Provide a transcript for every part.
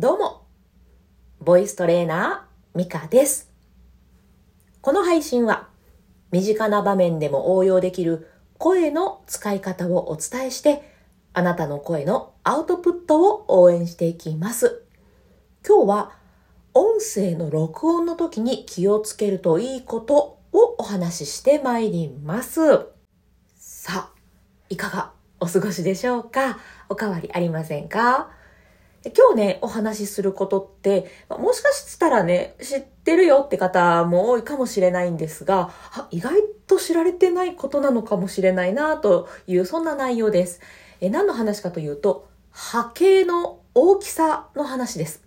どうも、ボイストレーナー、ミカです。この配信は、身近な場面でも応用できる声の使い方をお伝えして、あなたの声のアウトプットを応援していきます。今日は、音声の録音の時に気をつけるといいことをお話ししてまいります。さあ、いかがお過ごしでしょうか？おかわりありませんか？今日ね、お話しすることって、もしかしたらね、知ってるよって方も多いかもしれないんですが、意外と知られてないことなのかもしれないなという、そんな内容です。え何の話かというと、波形の大きさの話です。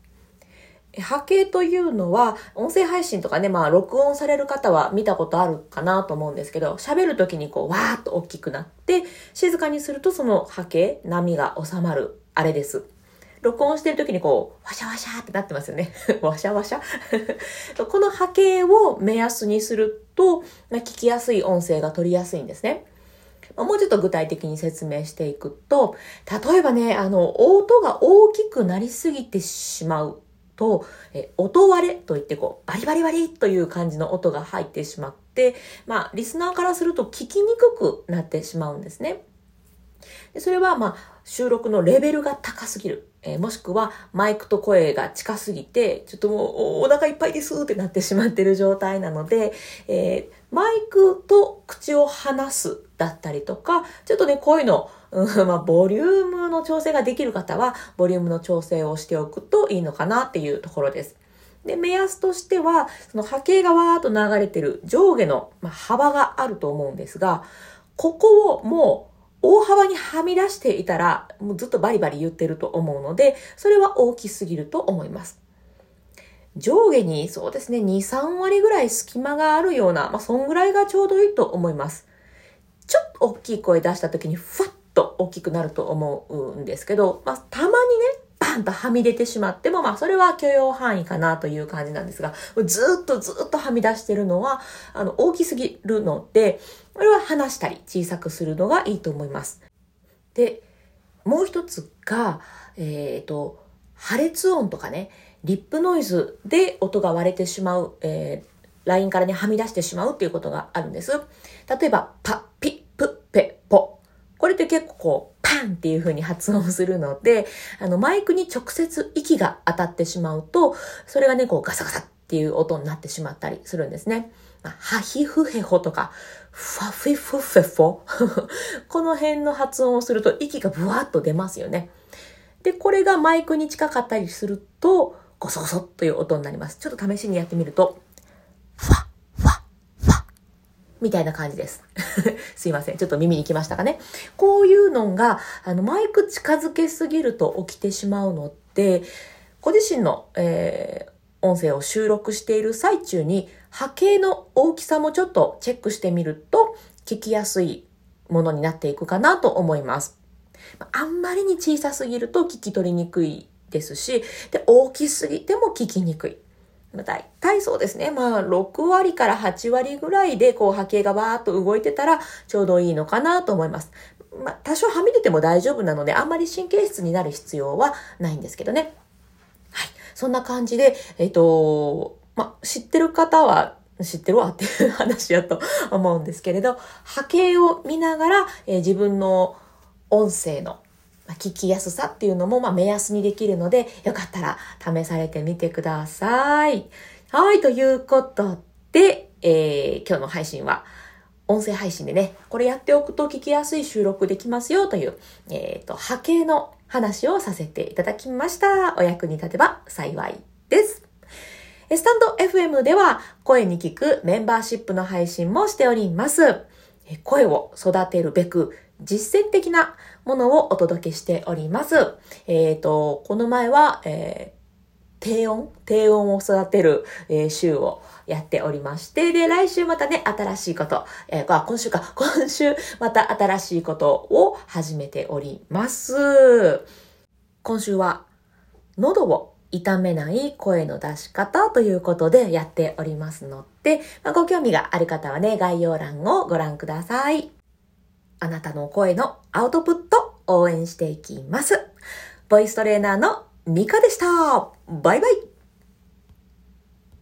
波形というのは、音声配信とかね、まあ、録音される方は見たことあるかなと思うんですけど、喋るときにこう、わーっと大きくなって、静かにするとその波形、波が収まる、あれです。録音してる時にこう、ワシャワシャってなってますよね。ワシャワシャ？この波形を目安にすると、ま、聞きやすい音声が取りやすいんですね。もうちょっと具体的に説明していくと、例えばね、あの、音が大きくなりすぎてしまうと、え音割れといってこう、バリバリバリという感じの音が入ってしまって、まあ、リスナーからすると聞きにくくなってしまうんですね。でそれは、まあ、収録のレベルが高すぎる。えー、もしくは、マイクと声が近すぎて、ちょっともうお、腹いっぱいですってなってしまってる状態なので、えー、マイクと口を離すだったりとか、ちょっとね、声の、うん、まあ、ボリュームの調整ができる方は、ボリュームの調整をしておくといいのかなっていうところです。で、目安としては、その波形がわーっと流れてる上下のま幅があると思うんですが、ここをもう大幅にはみ出していたら、もうずっとバリバリ言ってると思うので、それは大きすぎると思います。上下にそうですね、2、3割ぐらい隙間があるような、まあ、そんぐらいがちょうどいいと思います。ちょっと大きい声出した時に、ふわっと大きくなると思うんですけど、まあ、たまにね、バンとはみ出てしまっても、まあ、それは許容範囲かなという感じなんですが、ずっとずっとはみ出してるのは、あの、大きすぎるので、これは離したり小さくするのがいいと思います。で、もう一つが、えっ、ー、と、破裂音とかね、リップノイズで音が割れてしまう、えー、ラインからね、はみ出してしまうっていうことがあるんです。例えば、パ、ピ、プ、ペ、ポ。これって結構こう、パンっていう風に発音するので、あの、マイクに直接息が当たってしまうと、それがね、こうガサガサっていう音になってしまったりするんですね。ハヒフヘホとか、ファフィフフェフォ。この辺の発音をすると息がブワーッと出ますよね。で、これがマイクに近かったりすると、ゴソゴソという音になります。ちょっと試しにやってみると、ファ、みたいな感じです。すいません。ちょっと耳に来ましたかね。こういうのが、あの、マイク近づけすぎると起きてしまうので、ご自身の、えー、音声を収録している最中に波形の大きさもちょっとチェックしてみると聞きやすいものになっていくかなと思います。あんまりに小さすぎると聞き取りにくいですし、で大きすぎても聞きにくい。だいたいそうですね。まあ、6割から8割ぐらいで、こう、波形がバーっと動いてたら、ちょうどいいのかなと思います。まあ、多少はみ出ても大丈夫なので、あんまり神経質になる必要はないんですけどね。はい。そんな感じで、えっ、と、まあ、知ってる方は、知ってるわっていう話やと思うんですけれど、波形を見ながら、えー、自分の音声の聞きやすさっていうのも、まあ、目安にできるので、よかったら試されてみてください。はい、ということで、えー、今日の配信は、音声配信でね、これやっておくと聞きやすい収録できますよという、えっ、ー、と、波形の話をさせていただきました。お役に立てば幸いです。スタンド FM では声に聞くメンバーシップの配信もしております。声を育てるべく実践的なものをお届けしております。えっ、ー、と、この前は、えー、低音低音を育てる、えー、週をやっておりまして、で、来週またね、新しいこと、えー、あ、今週か、今週また新しいことを始めております。今週は、喉を痛めない声の出し方ということでやっておりますので、まあ、ご興味がある方はね、概要欄をご覧ください。あなたの声のアウトプット応援していきます。ボイストレーナーのミカでした。バイバイ。